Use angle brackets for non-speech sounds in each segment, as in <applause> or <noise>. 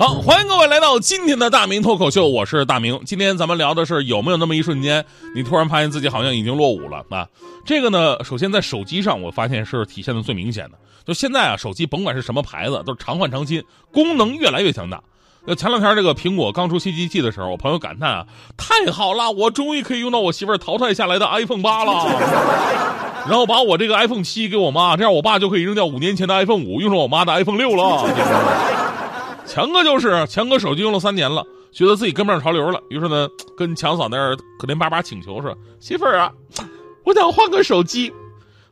好，欢迎各位来到今天的大明脱口秀，我是大明。今天咱们聊的是有没有那么一瞬间，你突然发现自己好像已经落伍了啊？这个呢，首先在手机上，我发现是体现的最明显的。就现在啊，手机甭管是什么牌子，都是常换常新，功能越来越强大。那前两天这个苹果刚出新机器的时候，我朋友感叹啊，太好了，我终于可以用到我媳妇儿淘汰下来的 iPhone 八了。然后把我这个 iPhone 七给我妈，这样我爸就可以扔掉五年前的 iPhone 五，用上我妈的 iPhone 六了。强哥就是强哥，手机用了三年了，觉得自己跟不上潮流了，于是呢，跟强嫂那儿可怜巴巴请求说：“媳妇儿啊，我想换个手机。”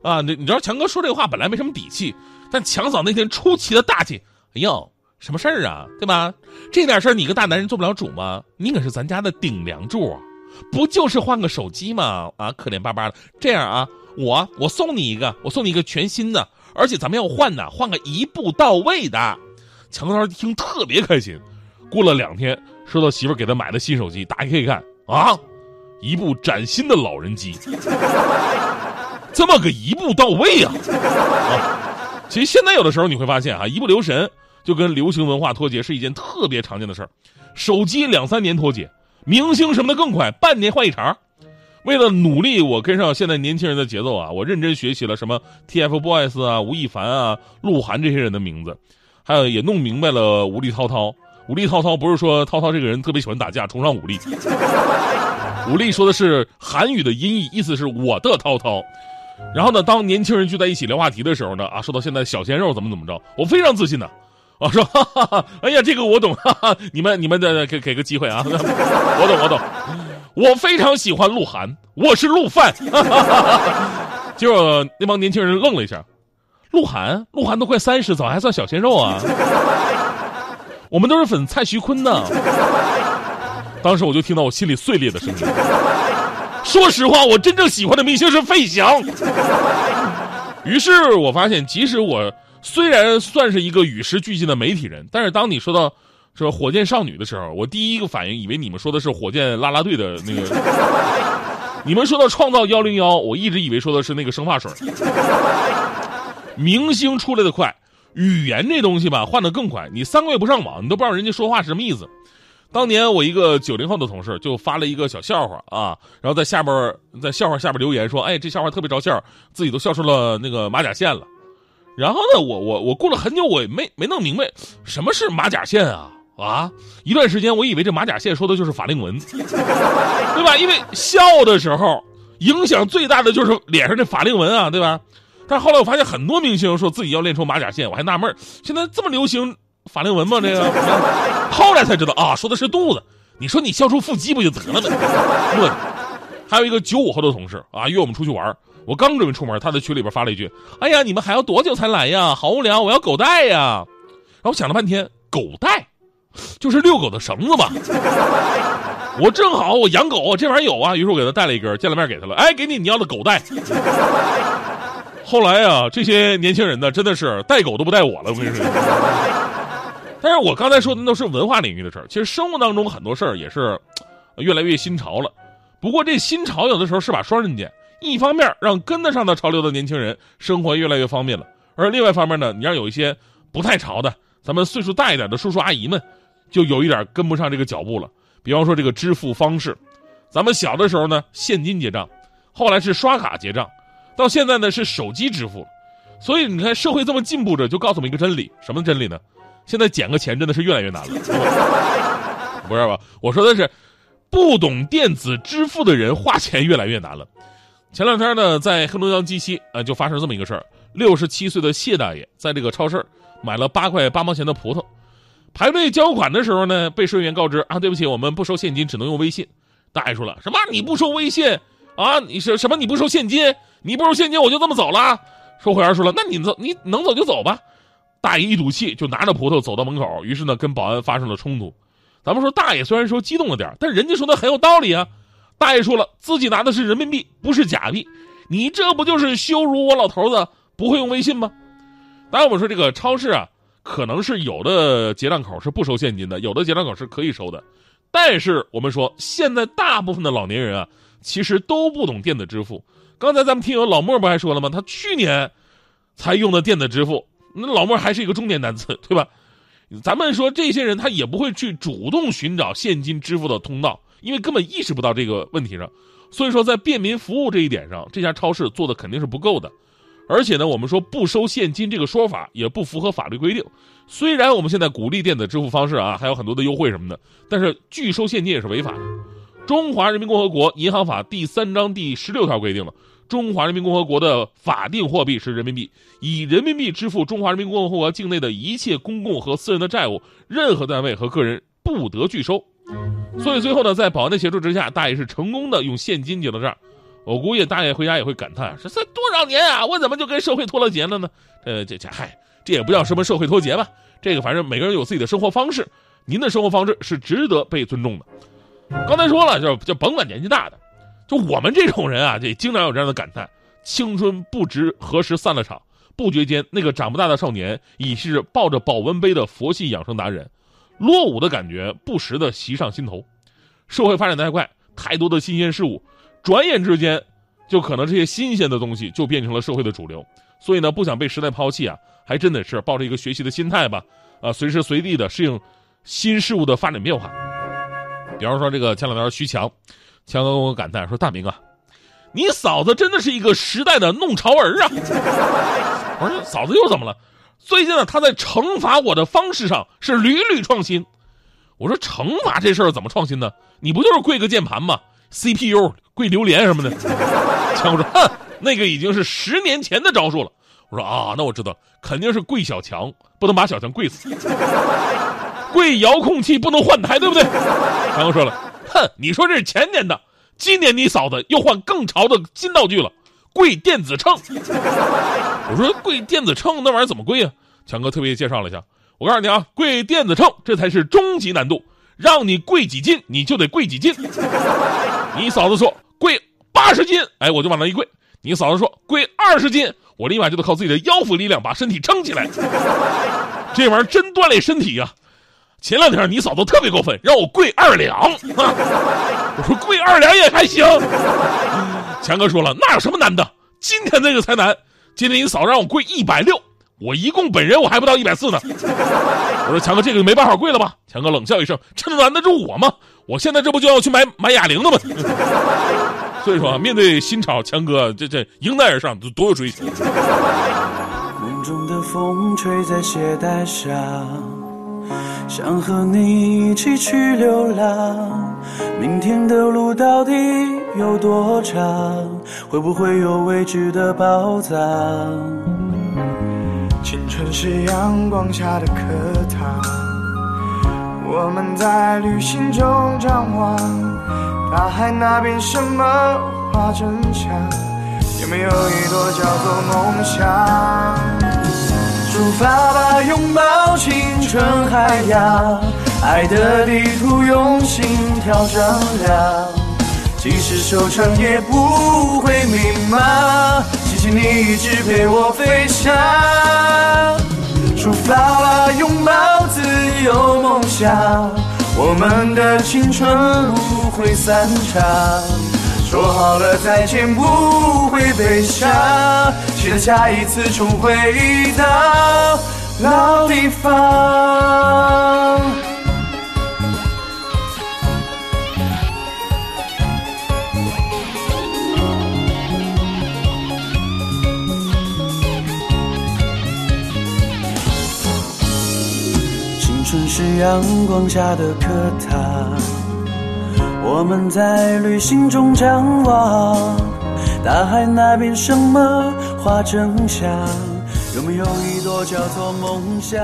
啊，你你知道强哥说这话本来没什么底气，但强嫂那天出奇的大气，哎呦，什么事儿啊，对吧？这点事儿你个大男人做不了主吗？你可是咱家的顶梁柱，不就是换个手机吗？啊，可怜巴巴的。这样啊，我我送你一个，我送你一个全新的，而且咱们要换呢，换个一步到位的。强哥一听特别开心，过了两天，收到媳妇给他买的新手机，打开一看啊，一部崭新的老人机，<laughs> 这么个一步到位啊！啊，其实现在有的时候你会发现啊，一不留神就跟流行文化脱节是一件特别常见的事儿。手机两三年脱节，明星什么的更快，半年换一茬。为了努力我跟上现在年轻人的节奏啊，我认真学习了什么 TFBOYS 啊、吴亦凡啊、鹿晗这些人的名字。还有也弄明白了，武力滔滔，武力滔滔不是说滔滔这个人特别喜欢打架，崇尚武力。<laughs> 武力说的是韩语的音译，意思是我的滔滔。然后呢，当年轻人聚在一起聊话题的时候呢，啊，说到现在小鲜肉怎么怎么着，我非常自信的，啊，说，哈哈哈，哎呀，这个我懂，<laughs> 哈哈，你们你们的给给个机会啊，<laughs> 我懂我懂，我非常喜欢鹿晗，我是鹿范。结果那帮年轻人愣了一下。鹿晗，鹿晗都快三十，早还算小鲜肉啊？我们都是粉蔡徐坤呢。当时我就听到我心里碎裂的声音。说实话，我真正喜欢的明星是费翔。于是我发现，即使我虽然算是一个与时俱进的媒体人，但是当你说到说火箭少女的时候，我第一个反应以为你们说的是火箭啦啦队的那个。你们说到创造幺零幺，我一直以为说的是那个生发水。明星出来的快，语言这东西吧换的更快。你三个月不上网，你都不知道人家说话是什么意思。当年我一个九零后的同事就发了一个小笑话啊，然后在下边在笑话下边留言说：“哎，这笑话特别着笑，自己都笑出了那个马甲线了。”然后呢，我我我过了很久，我也没没弄明白什么是马甲线啊啊！一段时间我以为这马甲线说的就是法令纹，对吧？因为笑的时候影响最大的就是脸上这法令纹啊，对吧？但是后来我发现很多明星说自己要练出马甲线，我还纳闷现在这么流行法令纹吗？这个，后来才知道啊，说的是肚子。你说你笑出腹肌不就得了吗？对。还有一个九五后的同事啊，约我们出去玩，我刚准备出门，他在群里边发了一句：“哎呀，你们还要多久才来呀？好无聊，我要狗带呀。”然后我想了半天，狗带，就是遛狗的绳子吧？<laughs> 我正好我养狗，这玩意儿有啊，于是我给他带了一根，见了面给他了。哎，给你你要的狗带。后来啊，这些年轻人呢，真的是带狗都不带我了。我跟你说，但是我刚才说的都是文化领域的事儿，其实生活当中很多事儿也是越来越新潮了。不过这新潮有的时候是把双刃剑，一方面让跟得上的潮流的年轻人生活越来越方便了，而另外一方面呢，你让有一些不太潮的，咱们岁数大一点的叔叔阿姨们，就有一点跟不上这个脚步了。比方说这个支付方式，咱们小的时候呢，现金结账，后来是刷卡结账。到现在呢是手机支付，所以你看社会这么进步着，就告诉我们一个真理，什么真理呢？现在捡个钱真的是越来越难了，<laughs> 不是吧？我说的是，不懂电子支付的人花钱越来越难了。前两天呢，在黑龙江鸡西啊，就发生这么一个事儿：六十七岁的谢大爷在这个超市买了八块八毛钱的葡萄，排队交款的时候呢，被收银员告知啊，对不起，我们不收现金，只能用微信。大爷说了，什么？你不收微信啊？你是什么？你不收现金？你不收现金，我就这么走了。售货员说了：“那你走，你能走就走吧。”大爷一赌气就拿着葡萄走到门口，于是呢跟保安发生了冲突。咱们说大爷虽然说激动了点但人家说的很有道理啊。大爷说了，自己拿的是人民币，不是假币，你这不就是羞辱我老头子不会用微信吗？当然，我们说这个超市啊，可能是有的结账口是不收现金的，有的结账口是可以收的。但是我们说，现在大部分的老年人啊，其实都不懂电子支付。刚才咱们听友老莫不还说了吗？他去年才用的电子支付，那老莫还是一个中年男子，对吧？咱们说这些人他也不会去主动寻找现金支付的通道。因为根本意识不到这个问题上，所以说在便民服务这一点上，这家超市做的肯定是不够的。而且呢，我们说不收现金这个说法也不符合法律规定。虽然我们现在鼓励电子支付方式啊，还有很多的优惠什么的，但是拒收现金也是违法的。中华人民共和国银行法第三章第十六条规定了，中华人民共和国的法定货币是人民币，以人民币支付中华人民共和国境内的一切公共和私人的债务，任何单位和个人不得拒收。所以最后呢，在保安的协助之下，大爷是成功的用现金结了账。我估计大爷回家也会感叹：这才多少年啊，我怎么就跟社会脱了节了呢？呃，这这嗨，这也不叫什么社会脱节吧？这个反正每个人有自己的生活方式，您的生活方式是值得被尊重的。刚才说了，就就甭管年纪大的，就我们这种人啊，这经常有这样的感叹：青春不知何时散了场，不觉间那个长不大的少年已是抱着保温杯的佛系养生达人。落伍的感觉不时的袭上心头，社会发展太快，太多的新鲜事物，转眼之间，就可能这些新鲜的东西就变成了社会的主流。所以呢，不想被时代抛弃啊，还真得是抱着一个学习的心态吧，啊，随时随地的适应新事物的发展变化。比方说这个前两天徐强，强哥跟我感叹说：“大明啊，你嫂子真的是一个时代的弄潮儿啊！” <laughs> 我说：“嫂子又怎么了？”最近呢，他在惩罚我的方式上是屡屡创新。我说惩罚这事儿怎么创新呢？你不就是跪个键盘吗？CPU 跪榴莲什么的。强哥说：“哼，那个已经是十年前的招数了。”我说：“啊，那我知道，肯定是跪小强，不能把小强跪死。跪遥控器不能换台，对不对？”强哥说了：“哼，你说这是前年的，今年你嫂子又换更潮的新道具了。”跪电子秤，我说跪电子秤那玩意儿怎么跪啊？强哥特别介绍了一下，我告诉你啊，跪电子秤这才是终极难度，让你跪几斤你就得跪几斤。你嫂子说跪八十斤，哎，我就往那一跪；你嫂子说跪二十斤，我立马就得靠自己的腰腹力量把身体撑起来。这玩意儿真锻炼身体呀！前两天你嫂子特别过分，让我跪二两，<laughs> 我说跪二两也还行。强哥说了，那有什么难的？今天这个才难。今天你嫂让我跪一百六，我一共本人我还不到一百四呢。我说强哥，这个没办法跪了吧？强哥冷笑一声，这能难得住我吗？我现在这不就要去买买哑铃了吗？<laughs> 所以说，啊面对新潮，强哥这这迎难而上，多有追求。梦中的风吹在鞋带上。想和你一起去流浪，明天的路到底有多长？会不会有未知的宝藏？青春是阳光下的课堂，我们在旅行中张望，大海那边什么花正香？有没有一朵叫做梦想？出发吧，拥抱青春海洋，爱的地图用心跳丈量，即使受伤也不会迷茫。谢谢你一直陪我飞翔。出发吧，拥抱自由梦想，我们的青春不会散场。说好了再见不会悲伤，期待下一次重回到老地方。青春是阳光下的课堂。我们在旅行中张望，大海那边什么花正香？有没有一朵叫做梦想？